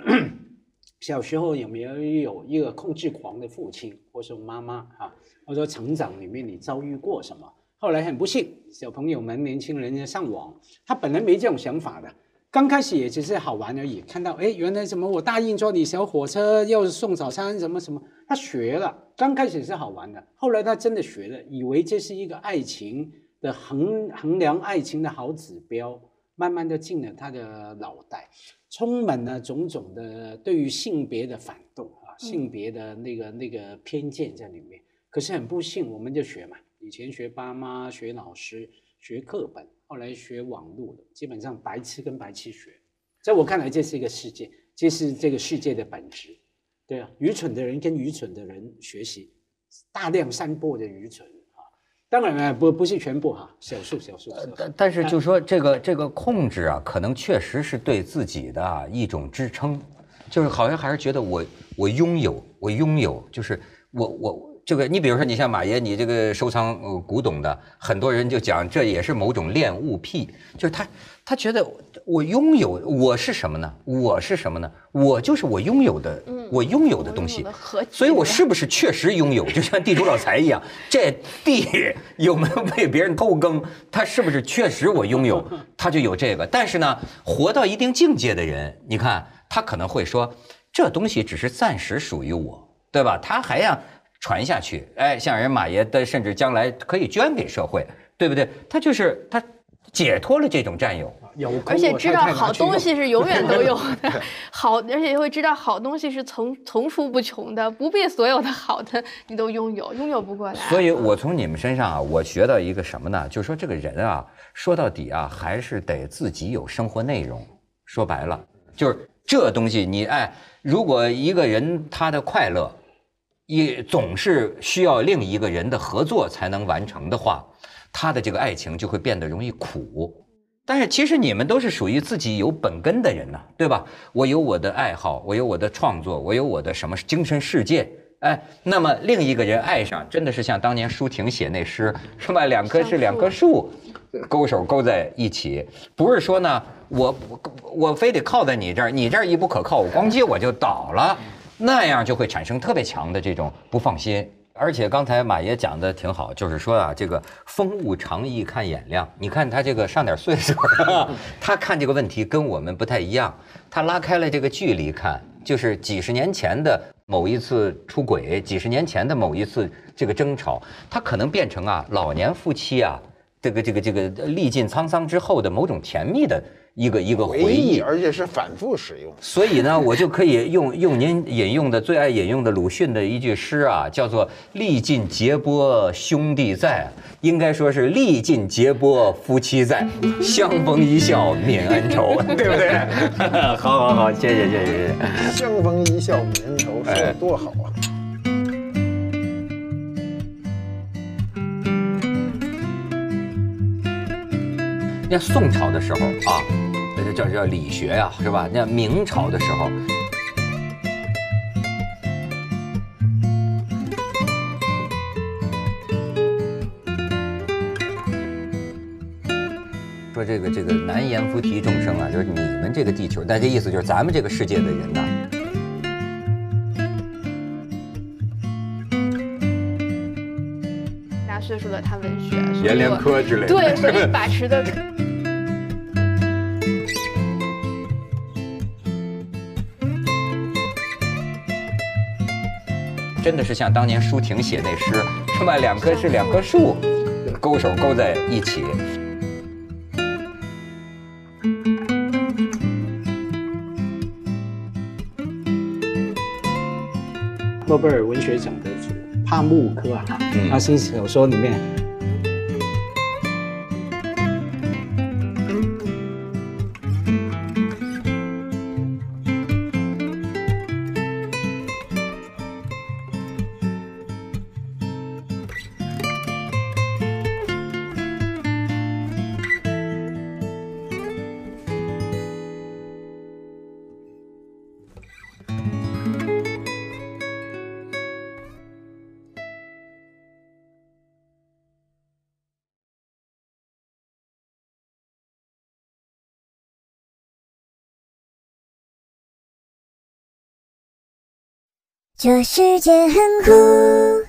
小时候有没有有一个控制狂的父亲或是妈妈啊？或者说成长里面你遭遇过什么？后来很不幸，小朋友们、年轻人要上网，他本来没这种想法的，刚开始也只是好玩而已。看到哎，原来什么我答应坐你小火车要送早餐什么什么，他学了。刚开始是好玩的，后来他真的学了，以为这是一个爱情的衡衡量爱情的好指标，慢慢的进了他的脑袋，充满了种种的对于性别的反动啊，性别的那个那个偏见在里面。可是很不幸，我们就学嘛，以前学爸妈、学老师、学课本，后来学网络的，基本上白痴跟白痴学。在我看来，这是一个世界，这是这个世界的本质。对啊，愚蠢的人跟愚蠢的人学习，大量散播的愚蠢啊。当然了，不不是全部哈，少数少数。少数但但是就说这个这个控制啊，可能确实是对自己的啊一种支撑，就是好像还是觉得我我拥有我拥有，就是我我这个，你比如说，你像马爷，你这个收藏呃古董的，很多人就讲这也是某种恋物癖，就是他他觉得我拥有我是什么呢？我是什么呢？我就是我拥有的，我拥有的东西所以我是不是确实拥有？就像地主老财一样，这地有没有被别人偷耕？他是不是确实我拥有？他就有这个。但是呢，活到一定境界的人，你看他可能会说，这东西只是暂时属于我，对吧？他还要传下去，哎，像人马爷的，甚至将来可以捐给社会，对不对？他就是他解脱了这种占有。而且知道好东西是永远都 有的，好，而且会知道好东西是层层出不穷的，不必所有的好的你都拥有，拥有不过来。所以我从你们身上啊，我学到一个什么呢？就是说这个人啊，说到底啊，还是得自己有生活内容。说白了，就是这东西你哎，如果一个人他的快乐，也总是需要另一个人的合作才能完成的话，他的这个爱情就会变得容易苦。但是其实你们都是属于自己有本根的人呢、对吧？我有我的爱好，我有我的创作，我有我的什么精神世界。哎，那么另一个人爱上，真的是像当年舒婷写那诗，是吧？两棵是两棵树，勾手勾在一起，不是说呢，我我我非得靠在你这儿，你这儿一不可靠，我咣叽我就倒了，那样就会产生特别强的这种不放心。而且刚才马爷讲的挺好，就是说啊，这个风物长宜看眼量。你看他这个上点岁数，他看这个问题跟我们不太一样。他拉开了这个距离看，就是几十年前的某一次出轨，几十年前的某一次这个争吵，他可能变成啊老年夫妻啊，这个这个这个历尽沧桑之后的某种甜蜜的一个一个回回忆，而且是反复使用。所以呢，我就可以用用您引用的最爱引用的鲁迅的一句诗啊，叫做“历尽劫波兄弟在”，应该说是“历尽劫波夫妻在，相逢一笑泯恩仇”，对不对？好好好，谢谢谢谢谢谢。相逢一笑泯恩仇，说的多好啊！那宋朝的时候啊，这叫叫理学呀、是吧？那明朝的时候，说这个这个难言菩提众生啊，就是你们这个地球，但这意思就是咱们这个世界的人呐、大岁数的谈文学，阎连科之类的。对，所以把持的真的是像当年舒婷写那诗，是吧？两棵是两棵树，勾手勾在一起。诺贝尔文学奖得主帕慕科啊，嗯他新小说里面这世界很酷。